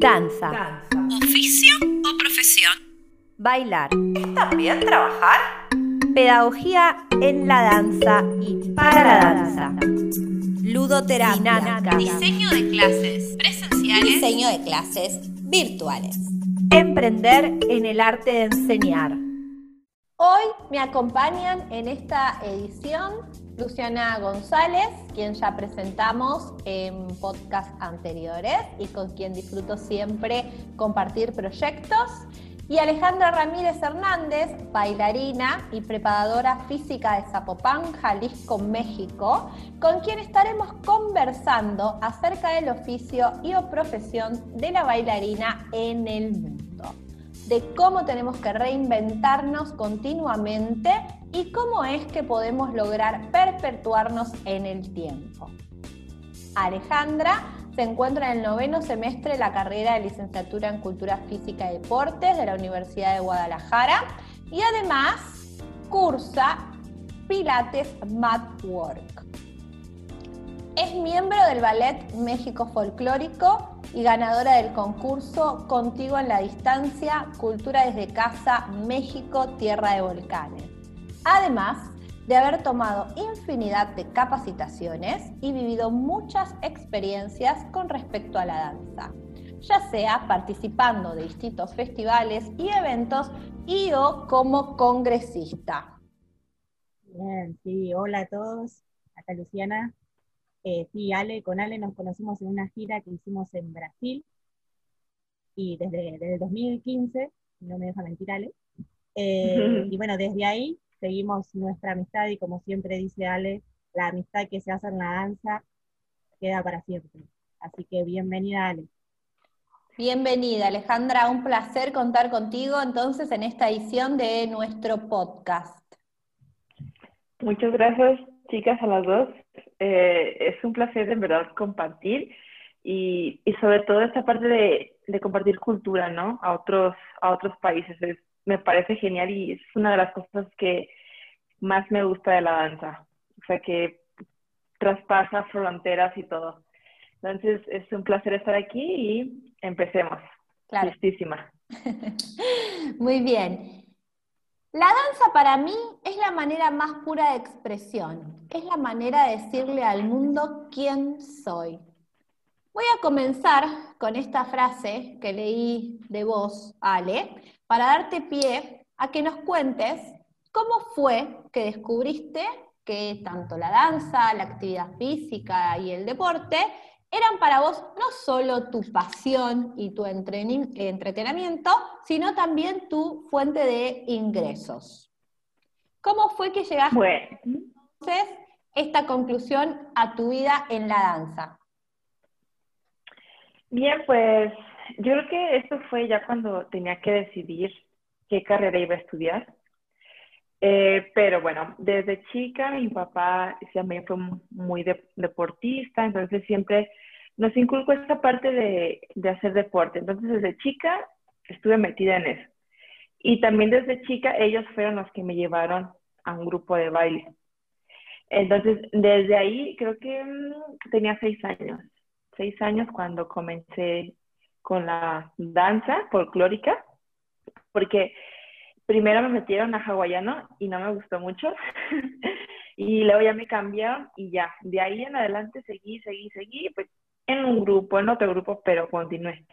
Danza. ¿Oficio o profesión? Bailar. ¿Es también trabajar? Pedagogía en la danza y para la danza. Ludoterapia. Dinámica. Diseño de clases presenciales. Diseño de clases virtuales. Emprender en el arte de enseñar. Hoy me acompañan en esta edición Luciana González, quien ya presentamos en podcast anteriores y con quien disfruto siempre compartir proyectos, y Alejandra Ramírez Hernández, bailarina y preparadora física de Zapopan, Jalisco, México, con quien estaremos conversando acerca del oficio y o profesión de la bailarina en el mundo, de cómo tenemos que reinventarnos continuamente y cómo es que podemos lograr perpetuarnos en el tiempo. Alejandra se encuentra en el noveno semestre de la carrera de licenciatura en Cultura Física y Deportes de la Universidad de Guadalajara y además cursa Pilates Mat Work. Es miembro del Ballet México Folclórico y ganadora del concurso Contigo en la Distancia, Cultura desde Casa, México, Tierra de Volcanes. Además de haber tomado infinidad de capacitaciones y vivido muchas experiencias con respecto a la danza, ya sea participando de distintos festivales y eventos y o como congresista. Bien, sí, hola a todos, acá Luciana. Eh, sí, Ale, con Ale nos conocimos en una gira que hicimos en Brasil y desde, desde el 2015, no me deja mentir Ale. Eh, y bueno, desde ahí seguimos nuestra amistad y como siempre dice Ale, la amistad que se hace en la danza queda para siempre. Así que bienvenida Ale. Bienvenida Alejandra, un placer contar contigo entonces en esta edición de nuestro podcast. Muchas gracias chicas a las dos. Eh, es un placer en verdad compartir y, y sobre todo esta parte de, de, compartir cultura, ¿no? A otros, a otros países. Es, me parece genial y es una de las cosas que más me gusta de la danza. O sea, que traspasa fronteras y todo. Entonces, es un placer estar aquí y empecemos. Claro. Listísima. Muy bien. La danza para mí es la manera más pura de expresión. Es la manera de decirle al mundo quién soy. Voy a comenzar con esta frase que leí de vos, Ale, para darte pie a que nos cuentes cómo fue que descubriste que tanto la danza, la actividad física y el deporte eran para vos no solo tu pasión y tu entretenimiento, sino también tu fuente de ingresos. ¿Cómo fue que llegaste bueno. entonces esta conclusión a tu vida en la danza? Bien, pues yo creo que esto fue ya cuando tenía que decidir qué carrera iba a estudiar. Eh, pero bueno, desde chica mi papá también fue muy de, deportista, entonces siempre nos inculcó esta parte de, de, hacer deporte. Entonces desde chica estuve metida en eso. Y también desde chica ellos fueron los que me llevaron a un grupo de baile. Entonces desde ahí creo que mmm, tenía seis años, seis años cuando comencé con la danza folclórica, porque primero me metieron a hawaiano y no me gustó mucho. y luego ya me cambiaron y ya, de ahí en adelante seguí, seguí, seguí, pues en un grupo, en otro grupo, pero continué.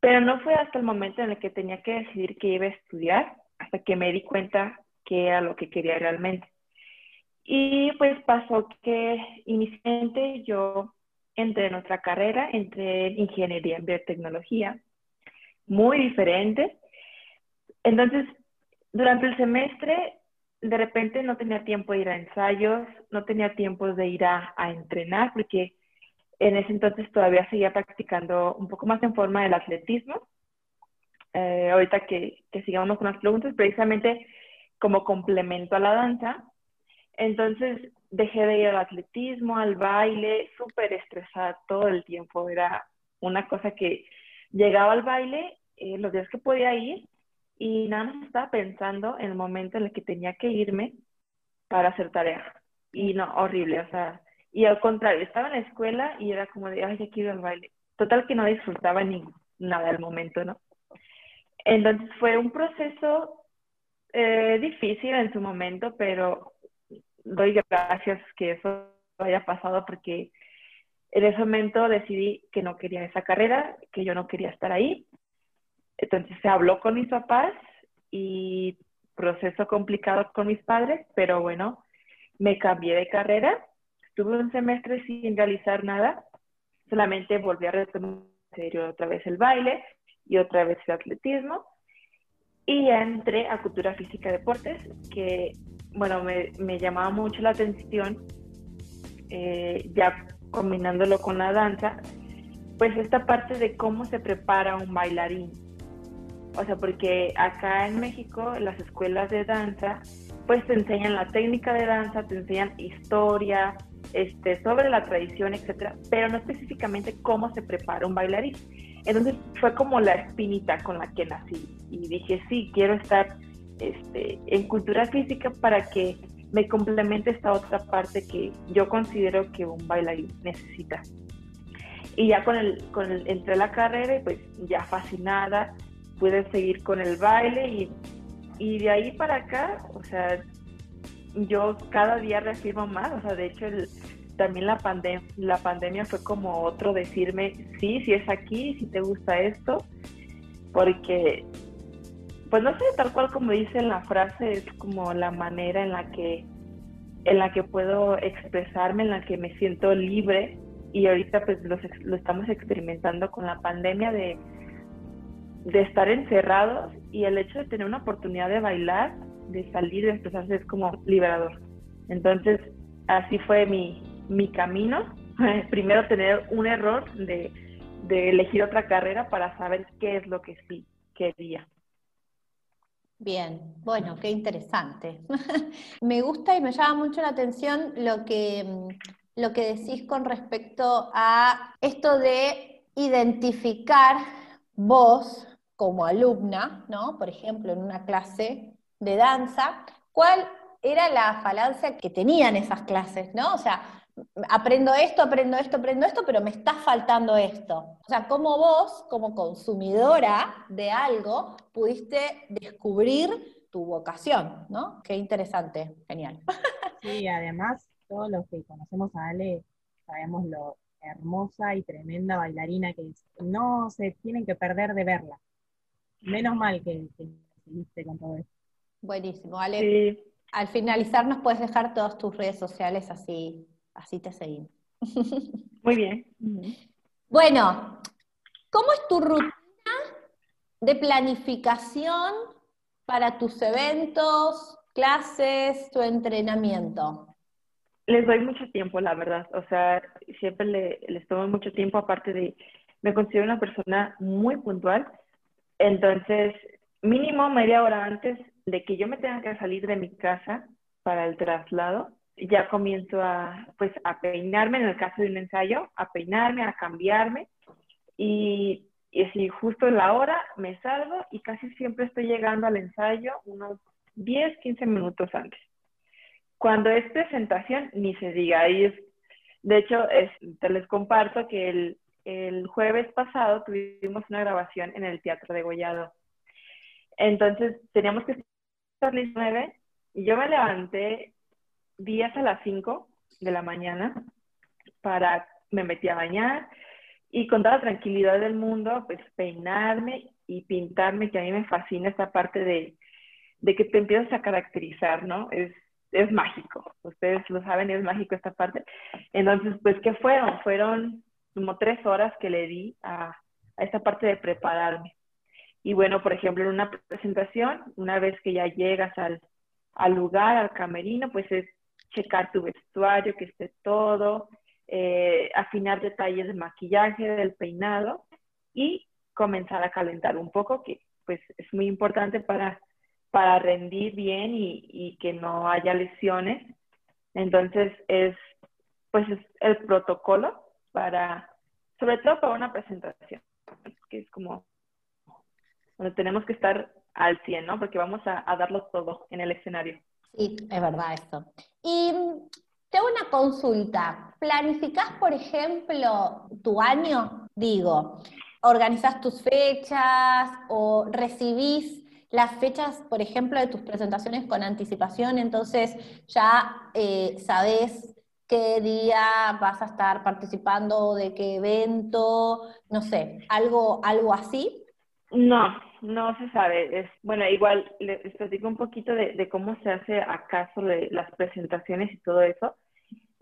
Pero no fue hasta el momento en el que tenía que decidir que iba a estudiar, hasta que me di cuenta que era lo que quería realmente. Y pues pasó que inicialmente yo entré en otra carrera, entré en ingeniería en biotecnología, muy diferente, entonces, durante el semestre, de repente no tenía tiempo de ir a ensayos, no tenía tiempo de ir a, a entrenar, porque en ese entonces todavía seguía practicando un poco más en forma del atletismo. Eh, ahorita que, que sigamos con las preguntas, precisamente como complemento a la danza. Entonces dejé de ir al atletismo, al baile, súper estresada todo el tiempo. Era una cosa que llegaba al baile, eh, los días que podía ir, y nada más estaba pensando en el momento en el que tenía que irme para hacer tarea. Y no, horrible, o sea, y al contrario, estaba en la escuela y era como de, ay, ya quiero al baile. total que no disfrutaba ni nada del momento, ¿no? Entonces fue un proceso eh, difícil en su momento, pero doy gracias que eso haya pasado porque en ese momento decidí que no quería esa carrera, que yo no quería estar ahí. Entonces se habló con mis papás y proceso complicado con mis padres, pero bueno, me cambié de carrera. Estuve un semestre sin realizar nada, solamente volví a retomar otra vez el baile y otra vez el atletismo. Y entré a cultura física y deportes, que bueno, me, llamaba mucho la atención, eh, ya combinándolo con la danza, pues esta parte de cómo se prepara un bailarín. O sea, porque acá en México, las escuelas de danza, pues te enseñan la técnica de danza, te enseñan historia, este, sobre la tradición, etcétera, pero no específicamente cómo se prepara un bailarín. Entonces fue como la espinita con la que nací y dije, sí, quiero estar este, en cultura física para que me complemente esta otra parte que yo considero que un bailarín necesita. Y ya con el, con el, entré a la carrera y pues ya fascinada, pude seguir con el baile y, y de ahí para acá, o sea, yo cada día reafirmo más, o sea, de hecho también la, pandem la pandemia fue como otro decirme, sí, si es aquí, si te gusta esto, porque pues no sé, tal cual como dice la frase, es como la manera en la que en la que puedo expresarme, en la que me siento libre y ahorita pues lo, lo estamos experimentando con la pandemia de, de estar encerrados y el hecho de tener una oportunidad de bailar, de salir, de expresarse es como liberador. Entonces, así fue mi, mi camino. Primero tener un error de, de elegir otra carrera para saber qué es lo que sí quería. Bien, bueno, qué interesante. me gusta y me llama mucho la atención lo que, mm, lo que decís con respecto a esto de identificar vos como alumna, ¿no? Por ejemplo, en una clase de danza, ¿cuál era la falancia que tenían esas clases, ¿no? O sea, aprendo esto, aprendo esto, aprendo esto, pero me está faltando esto. O sea, cómo vos, como consumidora de algo, pudiste descubrir tu vocación, ¿no? Qué interesante, genial. Sí, además, todos los que conocemos a Ale sabemos lo hermosa y tremenda bailarina que es. No se tienen que perder de verla. Menos mal que, seguiste con todo esto. Buenísimo, Ale. Al finalizar nos puedes dejar todas tus redes sociales así así te seguimos. Muy bien. Bueno, ¿cómo es tu rutina de planificación para tus eventos, clases, tu entrenamiento? Les doy mucho tiempo, la verdad. O sea, siempre les tomo mucho tiempo, aparte de, me considero una persona muy puntual. Entonces, mínimo media hora antes de que yo me tenga que salir de mi casa para el traslado, ya comienzo a, pues, a peinarme, en el caso de un ensayo, a peinarme, a cambiarme y, y así justo en la hora me salgo y casi siempre estoy llegando al ensayo unos 10, 15 minutos antes. Cuando es presentación, ni se diga, ahí es, de hecho, te les comparto que el, el jueves pasado tuvimos una grabación en el Teatro de Gollado. Entonces teníamos que estar las 9 y yo me levanté días a las 5 de la mañana para, me metí a bañar y con toda la tranquilidad del mundo, pues peinarme y pintarme, que a mí me fascina esta parte de, de que te empiezas a caracterizar, ¿no? Es, es mágico, ustedes lo saben, es mágico esta parte. Entonces, pues, ¿qué fueron? Fueron como tres horas que le di a, a esta parte de prepararme. Y bueno, por ejemplo, en una presentación, una vez que ya llegas al, al lugar, al camerino, pues es checar tu vestuario, que esté todo, eh, afinar detalles de maquillaje, del peinado y comenzar a calentar un poco, que pues es muy importante para, para rendir bien y, y que no haya lesiones. Entonces es pues es el protocolo para, sobre todo para una presentación, que es como, tenemos que estar al 100, ¿no? Porque vamos a, a darlo todo en el escenario. Sí, es verdad esto. Y te hago una consulta. ¿Planificás, por ejemplo, tu año Digo, ¿organizas tus fechas o recibís las fechas, por ejemplo, de tus presentaciones con anticipación? Entonces ya eh, sabes qué día vas a estar participando, de qué evento, no sé, algo, algo así. No, no se sabe. Es, bueno, igual les platico un poquito de, cómo se hace acaso de las presentaciones y todo eso.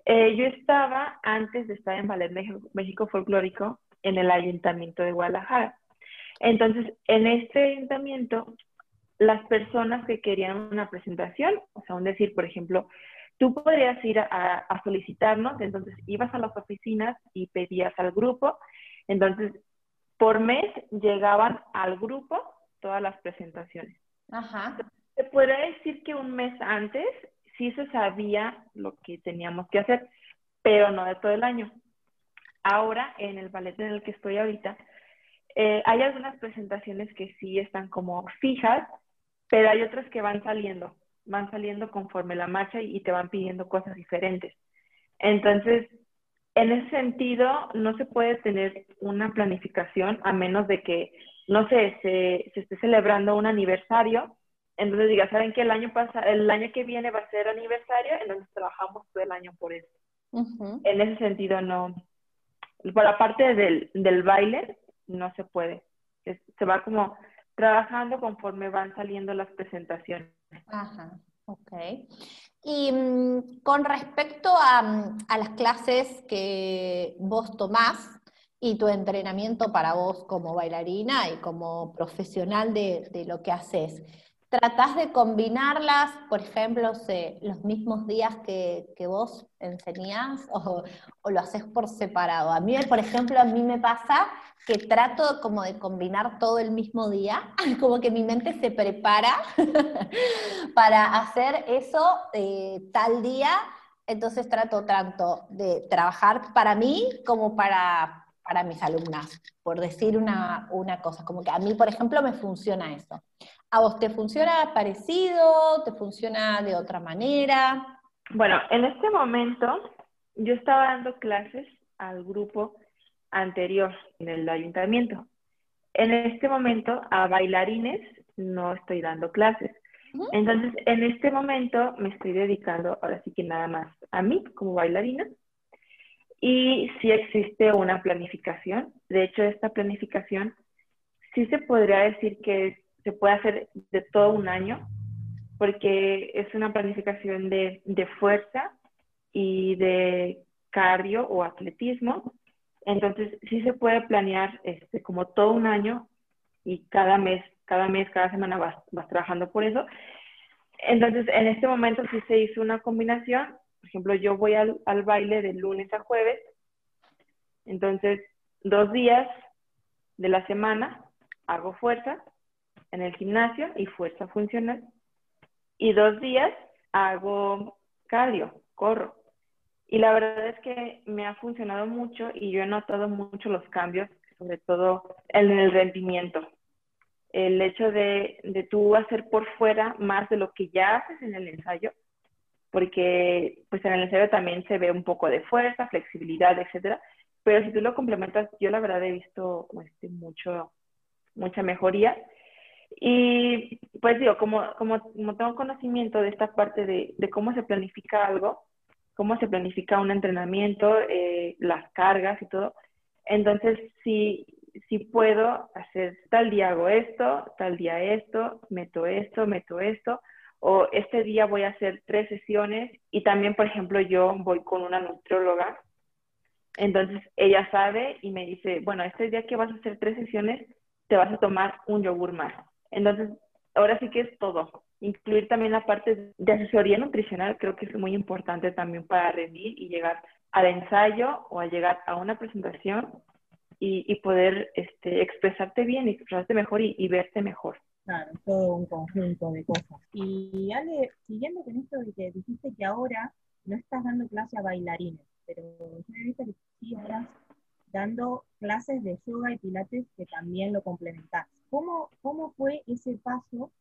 Eh, yo estaba, antes de estar en Ballet México, Folclórico, en el Ayuntamiento de Guadalajara. Entonces, en este ayuntamiento, las personas que querían una presentación, o sea, un decir, por ejemplo, tú podrías ir a, solicitarnos, entonces ibas a las oficinas y pedías al grupo, entonces por mes llegaban al grupo todas las presentaciones. Ajá. Se podría decir que un mes antes sí se sabía lo que teníamos que hacer, pero no de todo el año. Ahora, en el ballet en el que estoy ahorita, eh, hay algunas presentaciones que sí están como fijas, pero hay otras que van saliendo van saliendo conforme la marcha y, te van pidiendo cosas diferentes. Entonces, en ese sentido, no se puede tener una planificación a menos de que, no sé, se, se esté celebrando un aniversario. Entonces diga, ¿saben que el año pasado, el año que viene va a ser aniversario? Entonces trabajamos todo el año por eso. En ese sentido, no. Por la parte del, del baile, no se puede. se va como trabajando conforme van saliendo las presentaciones. Ajá, ok. Y mm, con respecto a, mm, a, las clases que vos tomás y tu entrenamiento para vos como bailarina y como profesional de, de lo que haces, ¿Tratás de combinarlas, por ejemplo, los mismos días que, vos enseñás o, lo haces por separado? A mí, por ejemplo, a mí me pasa que trato como de combinar todo el mismo día, como que mi mente se prepara para hacer eso eh, tal día, entonces trato tanto de trabajar para mí como para, para mis alumnas, por decir una, una cosa, como que a mí, por ejemplo, me funciona eso. ¿A vos te funciona parecido? ¿Te funciona de otra manera? Bueno, en este momento yo estaba dando clases al grupo anterior en el ayuntamiento. En este momento a bailarines no estoy dando clases. Entonces, en este momento me estoy dedicando ahora sí que nada más a mí como bailarina. Y sí existe una planificación. De hecho, esta planificación sí se podría decir que se puede hacer de todo un año, porque es una planificación de, fuerza y de cardio o atletismo. Entonces, sí se puede planear este, como todo un año y cada mes, cada mes, cada semana vas, vas trabajando por eso. Entonces, en este momento sí se hizo una combinación. Por ejemplo, yo voy al, al baile de lunes a jueves. Entonces, dos días de la semana hago fuerza en el gimnasio y fuerza funcional. Y dos días hago cardio, corro. Y la verdad es que me ha funcionado mucho y yo he notado mucho los cambios, sobre todo en el rendimiento. El hecho de, de tú hacer por fuera más de lo que ya haces en el ensayo, porque pues en el ensayo también se ve un poco de fuerza, flexibilidad, etcétera, pero si tú lo complementas, yo la verdad he visto este, mucho, mucha mejoría. Y pues digo, como, como, como tengo conocimiento de esta parte de, de, cómo se planifica algo, cómo se planifica un entrenamiento, eh, las cargas y todo, entonces si, si puedo hacer tal día hago esto, tal día esto, meto esto, meto esto, o este día voy a hacer tres sesiones y también, por ejemplo, yo voy con una nutrióloga, entonces ella sabe y me dice, bueno, este día que vas a hacer tres sesiones, te vas a tomar un yogur más entonces, ahora sí que es todo. Incluir también la parte de asesoría nutricional creo que es muy importante también para rendir y llegar al ensayo o a llegar a una presentación y, poder este, expresarte bien, expresarte mejor y, verte mejor. Claro, todo un conjunto de cosas. Y Ale, siguiendo con esto de que dijiste que ahora no estás dando clase a bailarines, pero yo he visto que sí ahora dando clases de yoga y pilates que también lo complementás. ¿Cómo, ¿Cómo fue ese paso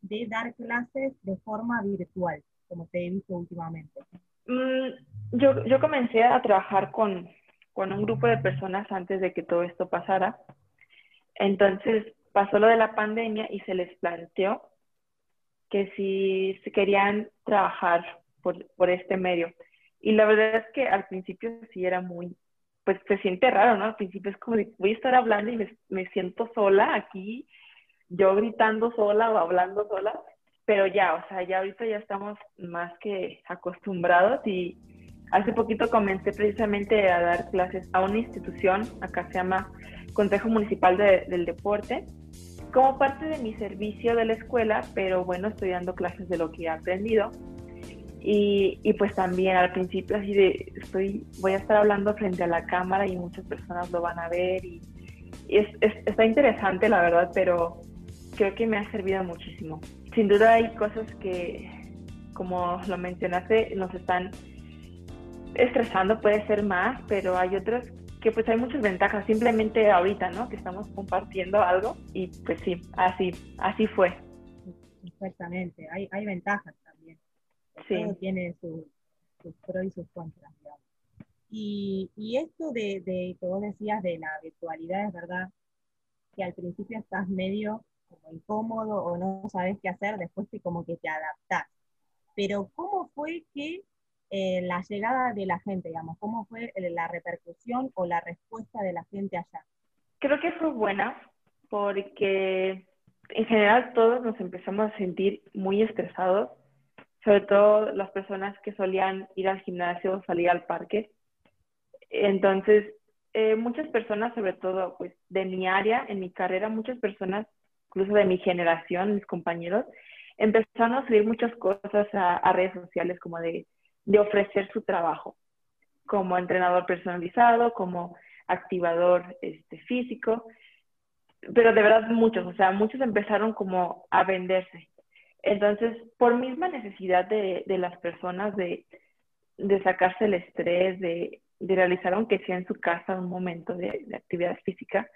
de dar clases de forma virtual, como te he visto últimamente? Mm, yo, yo comencé a trabajar con, con un grupo de personas antes de que todo esto pasara. Entonces pasó lo de la pandemia y se les planteó que si querían trabajar por, por este medio. Y la verdad es que al principio sí era muy, pues se siente raro, ¿no? Al principio es como de, voy a estar hablando y me, me siento sola aquí, yo gritando sola o hablando sola, pero ya, o sea, ya ahorita ya estamos más que acostumbrados y hace poquito comencé precisamente a dar clases a una institución, acá se llama Consejo Municipal de, del Deporte, como parte de mi servicio de la escuela, pero bueno, estoy dando clases de lo que he aprendido. Y, y, pues también al principio así de, estoy, voy a estar hablando frente a la cámara y muchas personas lo van a ver y, es, está interesante la verdad, pero creo que me ha servido muchísimo. Sin duda hay cosas que, como lo mencionaste, nos están estresando, puede ser más, pero hay otras que pues hay muchas ventajas, simplemente ahorita, ¿no? Que estamos compartiendo algo y pues sí, así, así fue. Exactamente, hay, hay ventajas también. Sí. Todo tiene sus pros y sus contras. Y, y esto de, de, que vos decías de la virtualidad, es verdad que al principio estás medio como incómodo o no sabes qué hacer, después te como que te adaptás. Pero ¿cómo fue que eh, la llegada de la gente, digamos? ¿Cómo fue la repercusión o la respuesta de la gente allá? Creo que fue buena porque en general todos nos empezamos a sentir muy estresados, sobre todo las personas que solían ir al gimnasio o salir al parque. Entonces, eh, muchas personas, sobre todo pues de mi área, en mi carrera, muchas personas, incluso de mi generación, mis compañeros, empezaron a subir muchas cosas a, a redes sociales como de de ofrecer su trabajo como entrenador personalizado, como activador este, físico, pero de verdad muchos, o sea, muchos empezaron como a venderse. Entonces, por misma necesidad de, de las personas de, de, sacarse el estrés, de, de, realizar, aunque sea en su casa, un momento de, de actividad física,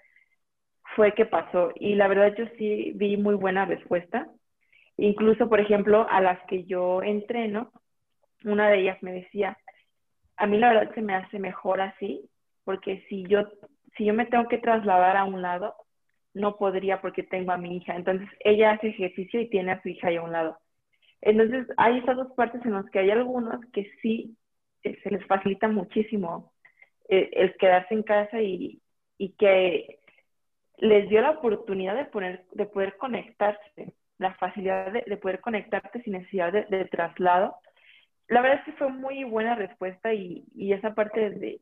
fue que pasó. Y la verdad yo sí vi muy buena respuesta. Incluso, por ejemplo, a las que yo entreno, una de ellas me decía, a mí la verdad se me hace mejor así, porque si yo, si yo me tengo que trasladar a un lado, no podría porque tengo a mi hija. Entonces ella hace ejercicio y tiene a su hija ahí a un lado. Entonces hay estas dos partes en las que hay algunos que sí eh, se les facilita muchísimo eh, el quedarse en casa y, y, que les dio la oportunidad de, poner, de poder conectarse, la facilidad de, de poder conectarte sin necesidad de, de traslado la verdad es que fue muy buena respuesta y, y esa parte de,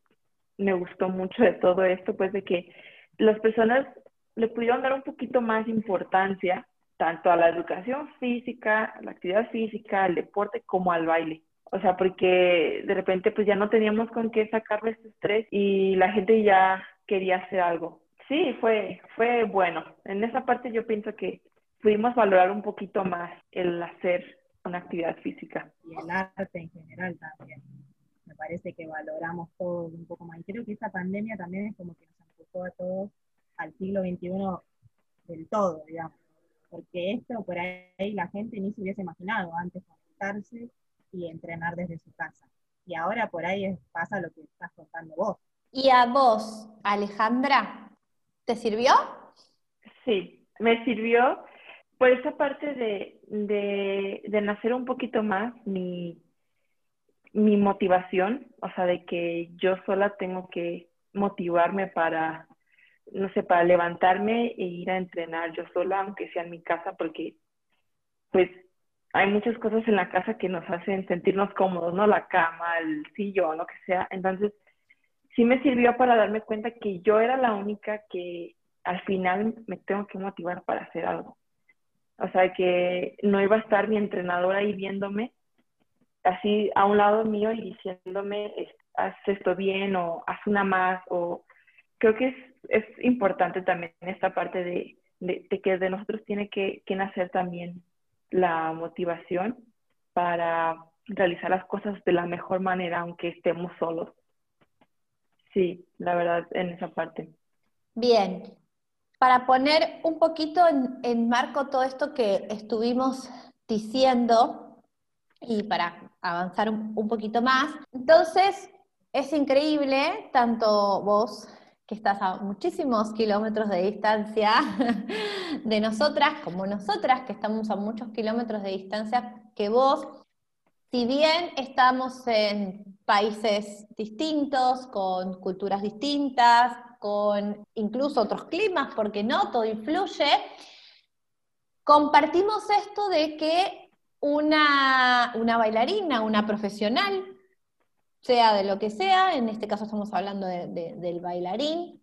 me gustó mucho de todo esto, pues de que las personas le pudieron dar un poquito más importancia tanto a la educación física, a la actividad física, al deporte, como al baile. O sea, porque de repente pues ya no teníamos con qué sacarle este estrés y la gente ya quería hacer algo. Sí, fue, fue bueno. En esa parte yo pienso que pudimos valorar un poquito más el hacer una actividad física. Y el arte en general también. Me parece que valoramos todo un poco más. Y creo que esta pandemia también es como que nos empujó a todos al siglo XXI del todo, digamos. Porque esto por ahí la gente ni se hubiese imaginado antes conectarse y entrenar desde su casa. Y ahora por ahí pasa lo que estás contando vos. ¿Y a vos, Alejandra, te sirvió? Sí, me sirvió por esa parte de, de, de, nacer un poquito más mi, mi motivación, o sea, de que yo sola tengo que motivarme para, no sé, para levantarme e ir a entrenar yo sola, aunque sea en mi casa, porque pues hay muchas cosas en la casa que nos hacen sentirnos cómodos, ¿no? La cama, el sillón, lo que sea. Entonces, sí me sirvió para darme cuenta que yo era la única que al final me tengo que motivar para hacer algo. O sea, que no iba a estar mi entrenador ahí viéndome así a un lado mío y diciéndome, haz esto bien o haz una más. O creo que es, es importante también esta parte de, de, de que de nosotros tiene que, que nacer también la motivación para realizar las cosas de la mejor manera, aunque estemos solos. Sí, la verdad, en esa parte. Bien, para poner un poquito en, marco todo esto que estuvimos diciendo y para avanzar un, un poquito más, entonces es increíble, tanto vos que estás a muchísimos kilómetros de distancia de nosotras, como nosotras que estamos a muchos kilómetros de distancia que vos, si bien estamos en países distintos, con culturas distintas, con incluso otros climas, porque no, todo influye, compartimos esto de que una, bailarina, una profesional, sea de lo que sea, en este caso estamos hablando del bailarín,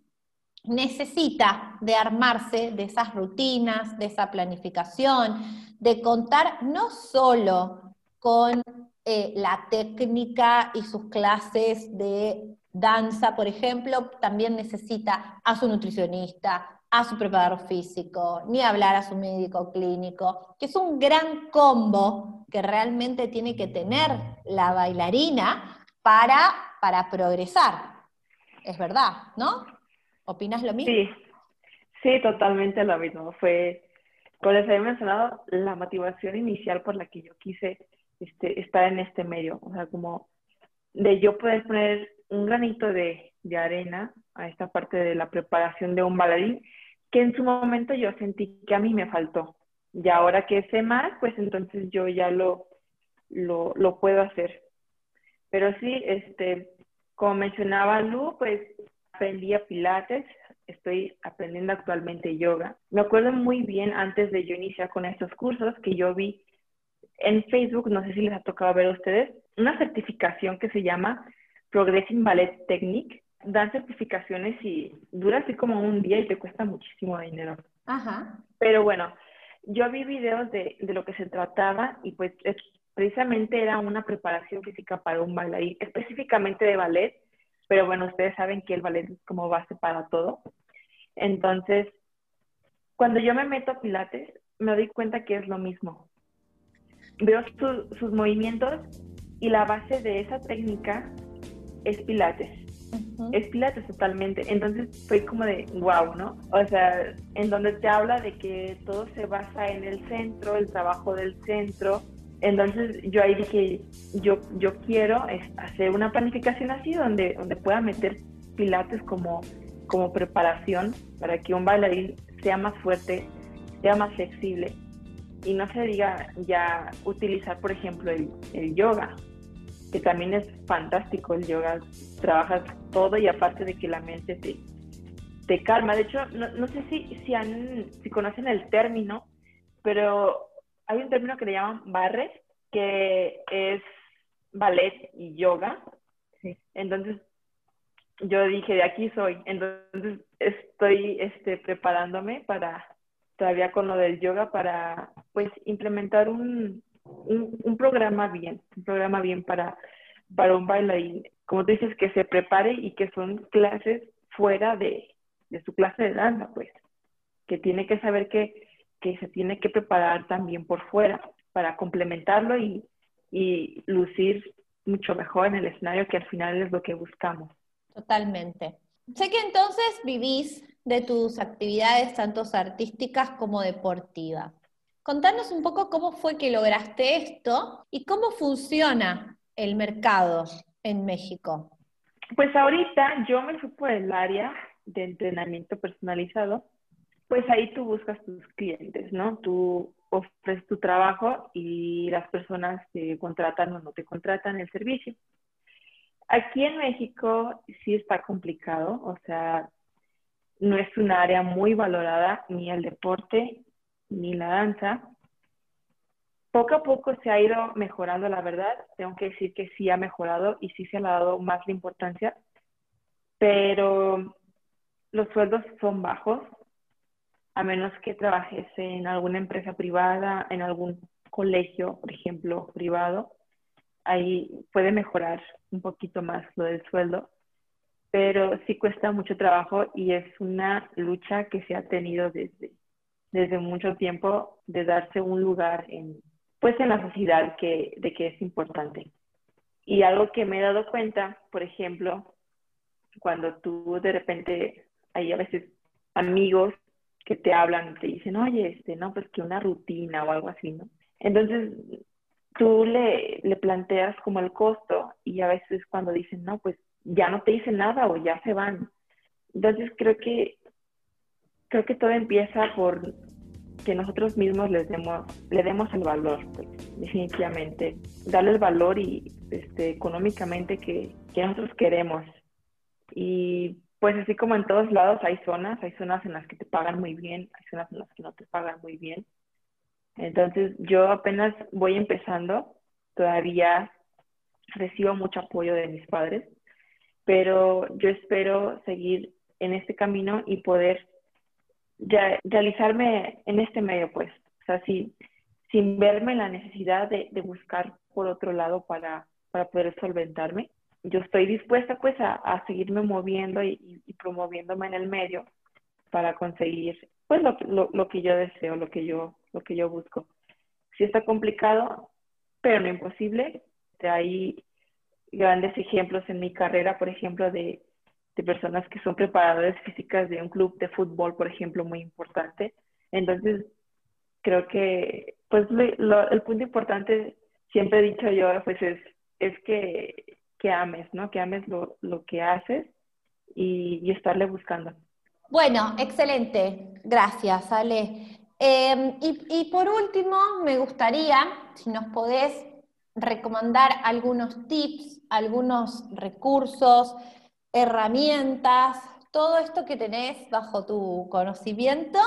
necesita de armarse de esas rutinas, de esa planificación, de contar no solo con eh, la técnica y sus clases de danza, por ejemplo, también necesita a su nutricionista, a su preparador físico, ni hablar a su médico clínico, que es un gran combo que realmente tiene que tener la bailarina para, para progresar. Es verdad, ¿no? ¿Opinas lo mismo? Sí, sí, totalmente lo mismo. Fue, como les había mencionado, la motivación inicial por la que yo quise este, estar en este medio. O sea, como de yo poder poner un granito de, de arena a esta parte de la preparación de un bailarín, que en su momento yo sentí que a mí me faltó. Y ahora que sé más, pues entonces yo ya lo, lo, lo puedo hacer. Pero sí, este, como mencionaba Lu, pues aprendí a pilates, estoy aprendiendo actualmente yoga. Me acuerdo muy bien antes de yo iniciar con estos cursos que yo vi en Facebook, no sé si les ha tocado ver a ustedes, una certificación que se llama Progressing Ballet Technique. Dan certificaciones y dura así como un día y te cuesta muchísimo dinero. Ajá. Pero bueno, yo vi videos de, de lo que se trataba y pues es precisamente era una preparación física para un bailarín, específicamente de ballet, pero bueno, ustedes saben que el ballet es como base para todo. Entonces, cuando yo me meto a Pilates, me doy cuenta que es lo mismo. Veo sus movimientos y la base de esa técnica es Pilates. Es Pilates totalmente. Entonces fue como de wow, ¿no? O sea, en donde te habla de que todo se basa en el centro, el trabajo del centro, entonces yo ahí dije, yo, yo quiero hacer una planificación así donde, donde pueda meter pilates como, como preparación para que un bailarín sea más fuerte, sea más flexible y no se diga ya utilizar, por ejemplo, el, el yoga, que también es fantástico el yoga, trabajas todo y aparte de que la mente te, te calma. De hecho, no, no sé si, si, han, si conocen el término, pero hay un término que le llaman barres, que es ballet y yoga. Entonces, yo dije, de aquí soy. Entonces, estoy este, preparándome para, todavía con lo del yoga, para, pues, implementar un, un, programa bien, un programa bien para, para un bailarín. Como tú dices, que se prepare y que son clases fuera de, de su clase de danza, pues, que tiene que saber que que se tiene que preparar también por fuera para complementarlo y, y lucir mucho mejor en el escenario que al final es lo que buscamos. Totalmente. Sé que entonces vivís de tus actividades tanto artísticas como deportivas. Contanos un poco cómo fue que lograste esto y cómo funciona el mercado en México. Pues ahorita yo me fui por el área de entrenamiento personalizado pues ahí tú buscas tus clientes, ¿no? Tú ofreces tu trabajo y las personas te contratan o no te contratan el servicio. Aquí en México sí está complicado, o sea, no es un área muy valorada ni el deporte ni la danza. Poco a poco se ha ido mejorando, la verdad. Tengo que decir que sí ha mejorado y sí se ha dado más importancia, pero los sueldos son bajos a menos que trabajes en alguna empresa privada, en algún colegio, por ejemplo, privado, ahí puede mejorar un poquito más lo del sueldo, pero sí cuesta mucho trabajo y es una lucha que se ha tenido desde, desde mucho tiempo de darse un lugar en, pues en la sociedad que, de que es importante. Y algo que me he dado cuenta, por ejemplo, cuando tú de repente hay a veces amigos que te hablan te dicen, oye, este, no, pues que una rutina o algo así, ¿no? Entonces, tú le, le planteas como el costo y a veces cuando dicen, no, pues ya no te dicen nada o ya se van. Entonces creo que creo que todo empieza por que nosotros mismos les demos, le demos el valor, pues, definitivamente. Darle el valor y este, económicamente que, que nosotros queremos. Y pues así como en todos lados hay zonas, hay zonas en las que te pagan muy bien, hay zonas en las que no te pagan muy bien. Entonces yo apenas voy empezando, todavía recibo mucho apoyo de mis padres, pero yo espero seguir en este camino y poder realizarme en este medio, pues, o sea, sin verme la necesidad de, buscar por otro lado para, para, poder solventarme. Yo estoy dispuesta, pues, a, seguirme moviendo y, promoviéndome en el medio para conseguir, pues, lo, lo, lo, que yo deseo, lo que yo, lo que yo busco. Sí está complicado, pero no imposible. Hay grandes ejemplos en mi carrera, por ejemplo, de, de personas que son preparadoras físicas de un club de fútbol, por ejemplo, muy importante. Entonces, creo que, pues, el punto importante, siempre he dicho yo, pues, es, es que, que ames, ¿no? Que ames lo, lo que haces y, y, estarle buscando. Bueno, excelente. Gracias, Ale. Em, y, y por último, me gustaría, si nos podés recomendar algunos tips, algunos recursos, herramientas, todo esto que tenés bajo tu conocimiento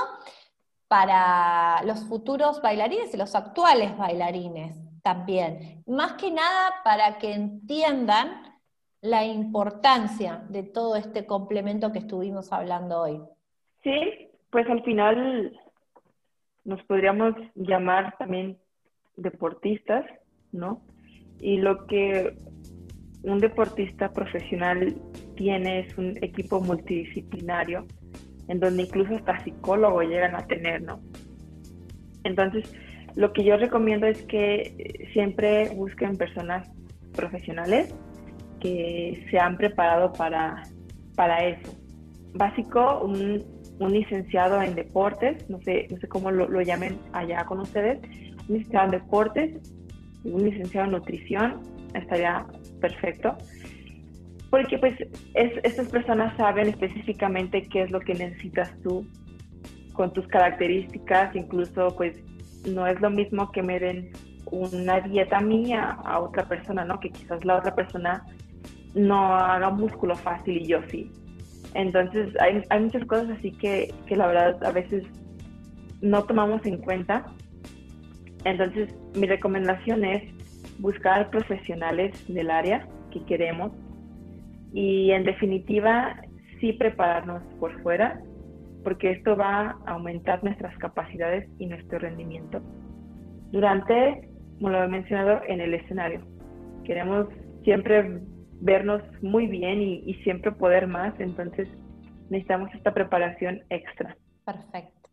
para los futuros bailarines y los actuales bailarines también. Más que nada para que entiendan la importancia de todo este complemento que estuvimos hablando hoy. Sí, pues al final nos podríamos llamar también deportistas, ¿no? Y lo que un deportista profesional tiene un equipo multidisciplinario en donde incluso hasta psicólogos llegan a tener, ¿no? Entonces, lo que yo recomiendo es que siempre busquen personas profesionales que se han preparado para, para eso. Básico, un, un licenciado en deportes, no sé, no sé cómo lo, lo, llamen allá con ustedes, un licenciado en deportes, un licenciado en nutrición, estaría perfecto porque pues estas personas saben específicamente qué es lo que necesitas tú con tus características, incluso pues no es lo mismo que me den una dieta mía a otra persona, ¿no? Que quizás la otra persona no haga músculo fácil y yo sí. Entonces hay, hay muchas cosas así que, que la verdad a veces no tomamos en cuenta. Entonces mi recomendación es buscar profesionales del área que queremos y en definitiva sí prepararnos por fuera porque esto va a aumentar nuestras capacidades y nuestro rendimiento durante, como lo he mencionado, en el escenario. Queremos siempre vernos muy bien y, y siempre poder más, entonces necesitamos esta preparación extra. Perfecto.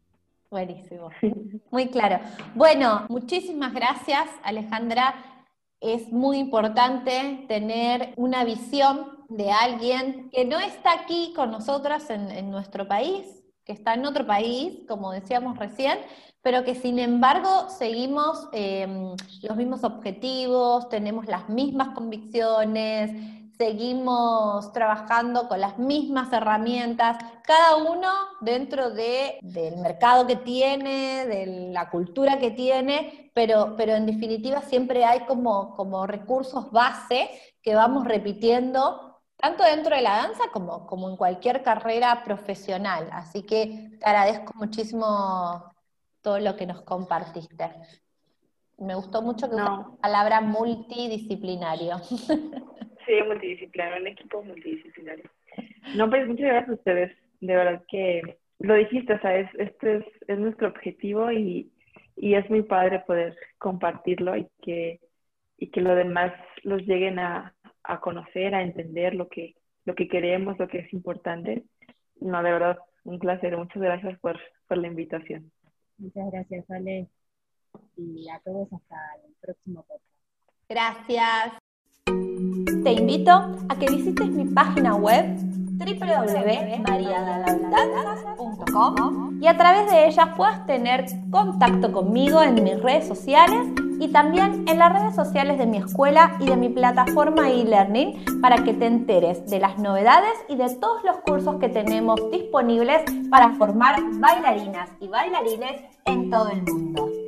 Buenísimo. Muy claro. Bueno, muchísimas gracias, Alejandra. Es muy importante tener una visión de alguien que no está aquí con nosotras en, nuestro país, que está en otro país, como decíamos recién, pero que sin embargo seguimos em, los mismos objetivos, tenemos las mismas convicciones, seguimos trabajando con las mismas herramientas, cada uno dentro del mercado que tiene, de la cultura que tiene, pero, pero en definitiva siempre hay como, como recursos base que vamos repitiendo tanto dentro de la danza como, como en cualquier carrera profesional. Así que te agradezco muchísimo todo lo que nos compartiste. Me gustó mucho que no. la palabra multidisciplinario. Sí, multidisciplinario, un equipo multidisciplinario. No, pues muchas gracias a ustedes. De verdad que lo dijiste, o sea, es, este es, es nuestro objetivo y, y es muy padre poder compartirlo y que, y que los demás los lleguen a, a conocer, a entender lo que, lo que queremos, lo que es importante. No, de verdad, un placer. Muchas gracias por, por la invitación. Muchas gracias, Ale. Y a todos hasta el próximo podcast. Gracias. Te invito a que visites mi página web www.mariadadanzas.com y a través de ellas puedas tener contacto conmigo en mis redes sociales y también en las redes sociales de mi escuela y de mi plataforma e-learning para que te enteres de las novedades y de todos los cursos que tenemos disponibles para formar bailarinas y bailarines en todo el mundo.